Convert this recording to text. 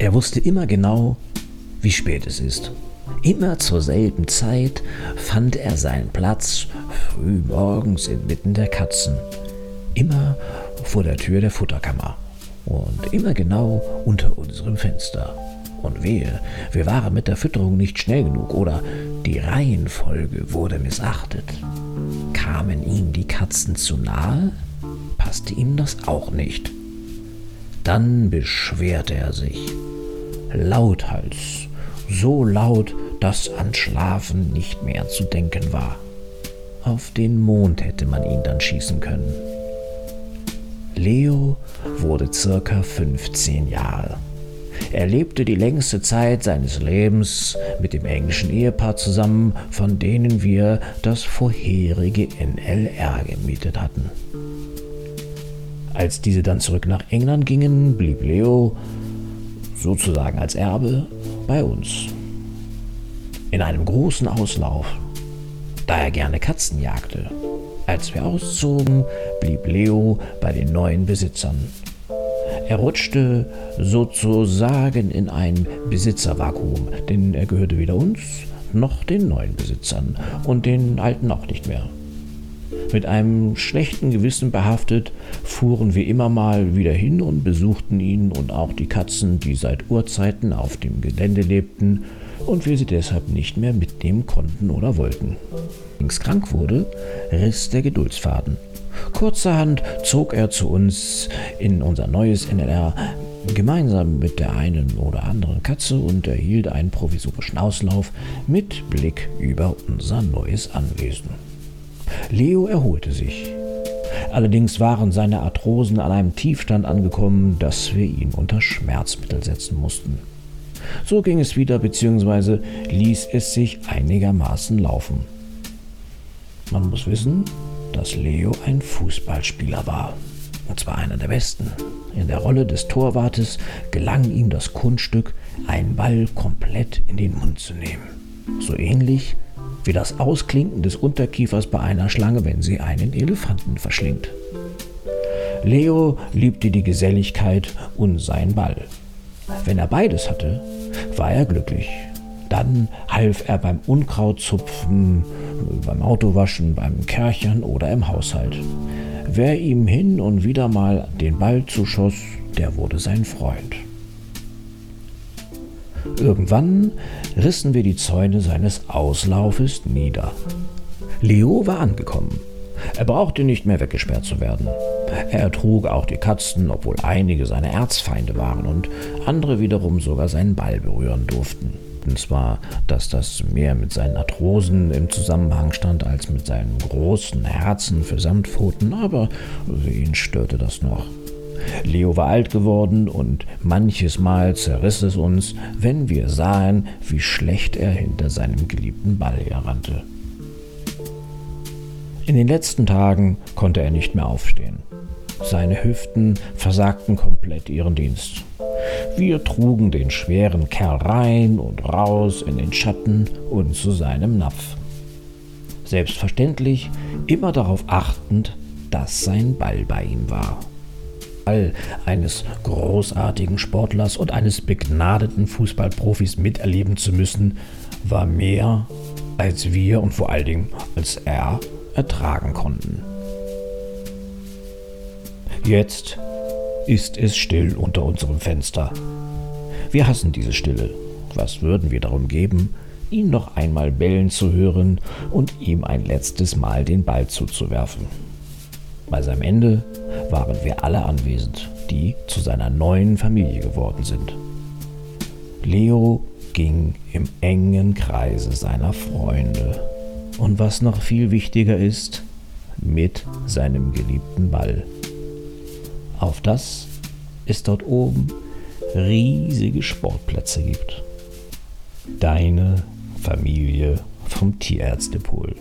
Er wusste immer genau, wie spät es ist. Immer zur selben Zeit fand er seinen Platz früh morgens inmitten der Katzen. Immer vor der Tür der Futterkammer und immer genau unter unserem Fenster. Und wehe, wir waren mit der Fütterung nicht schnell genug oder die Reihenfolge wurde missachtet. Kamen ihm die Katzen zu nahe, passte ihm das auch nicht. Dann beschwerte er sich. Lauthals, so laut, dass an Schlafen nicht mehr zu denken war. Auf den Mond hätte man ihn dann schießen können. Leo wurde circa 15 Jahre. Er lebte die längste Zeit seines Lebens mit dem englischen Ehepaar zusammen, von denen wir das vorherige NLR gemietet hatten. Als diese dann zurück nach England gingen, blieb Leo sozusagen als Erbe bei uns. In einem großen Auslauf, da er gerne Katzen jagte. Als wir auszogen, blieb Leo bei den neuen Besitzern. Er rutschte sozusagen in ein Besitzervakuum, denn er gehörte weder uns noch den neuen Besitzern und den alten auch nicht mehr. Mit einem schlechten Gewissen behaftet, fuhren wir immer mal wieder hin und besuchten ihn und auch die Katzen, die seit Urzeiten auf dem Gelände lebten und wir sie deshalb nicht mehr mitnehmen konnten oder wollten. Als krank wurde, riss der Geduldsfaden. Kurzerhand zog er zu uns in unser neues NLR gemeinsam mit der einen oder anderen Katze und erhielt einen provisorischen Auslauf mit Blick über unser neues Anwesen. Leo erholte sich. Allerdings waren seine Arthrosen an einem Tiefstand angekommen, dass wir ihn unter Schmerzmittel setzen mussten. So ging es wieder, beziehungsweise ließ es sich einigermaßen laufen. Man muss wissen, dass Leo ein Fußballspieler war. Und zwar einer der besten. In der Rolle des Torwartes gelang ihm das Kunststück, einen Ball komplett in den Mund zu nehmen. So ähnlich wie das Ausklinken des Unterkiefers bei einer Schlange, wenn sie einen Elefanten verschlingt. Leo liebte die Geselligkeit und sein Ball. Wenn er beides hatte, war er glücklich. Dann half er beim Unkrautzupfen, beim Autowaschen, beim Kerchern oder im Haushalt. Wer ihm hin und wieder mal den Ball zuschoss, der wurde sein Freund. Irgendwann rissen wir die Zäune seines Auslaufes nieder. Leo war angekommen. Er brauchte nicht mehr weggesperrt zu werden. Er ertrug auch die Katzen, obwohl einige seine Erzfeinde waren und andere wiederum sogar seinen Ball berühren durften. Und zwar, dass das mehr mit seinen Arthrosen im Zusammenhang stand als mit seinem großen Herzen für Samtpfoten, aber ihn störte das noch. Leo war alt geworden und manches Mal zerriss es uns, wenn wir sahen, wie schlecht er hinter seinem geliebten Ball herrannte. In den letzten Tagen konnte er nicht mehr aufstehen. Seine Hüften versagten komplett ihren Dienst. Wir trugen den schweren Kerl rein und raus in den Schatten und zu seinem Napf. Selbstverständlich immer darauf achtend, dass sein Ball bei ihm war. Fall eines großartigen Sportlers und eines begnadeten Fußballprofis miterleben zu müssen, war mehr, als wir und vor allen Dingen als er ertragen konnten. Jetzt ist es still unter unserem Fenster. Wir hassen diese Stille. Was würden wir darum geben, ihn noch einmal bellen zu hören und ihm ein letztes Mal den Ball zuzuwerfen? Bei seinem Ende waren wir alle anwesend, die zu seiner neuen Familie geworden sind. Leo ging im engen Kreise seiner Freunde und was noch viel wichtiger ist, mit seinem geliebten Ball. Auf das es dort oben riesige Sportplätze gibt. Deine Familie vom Tierärztepol.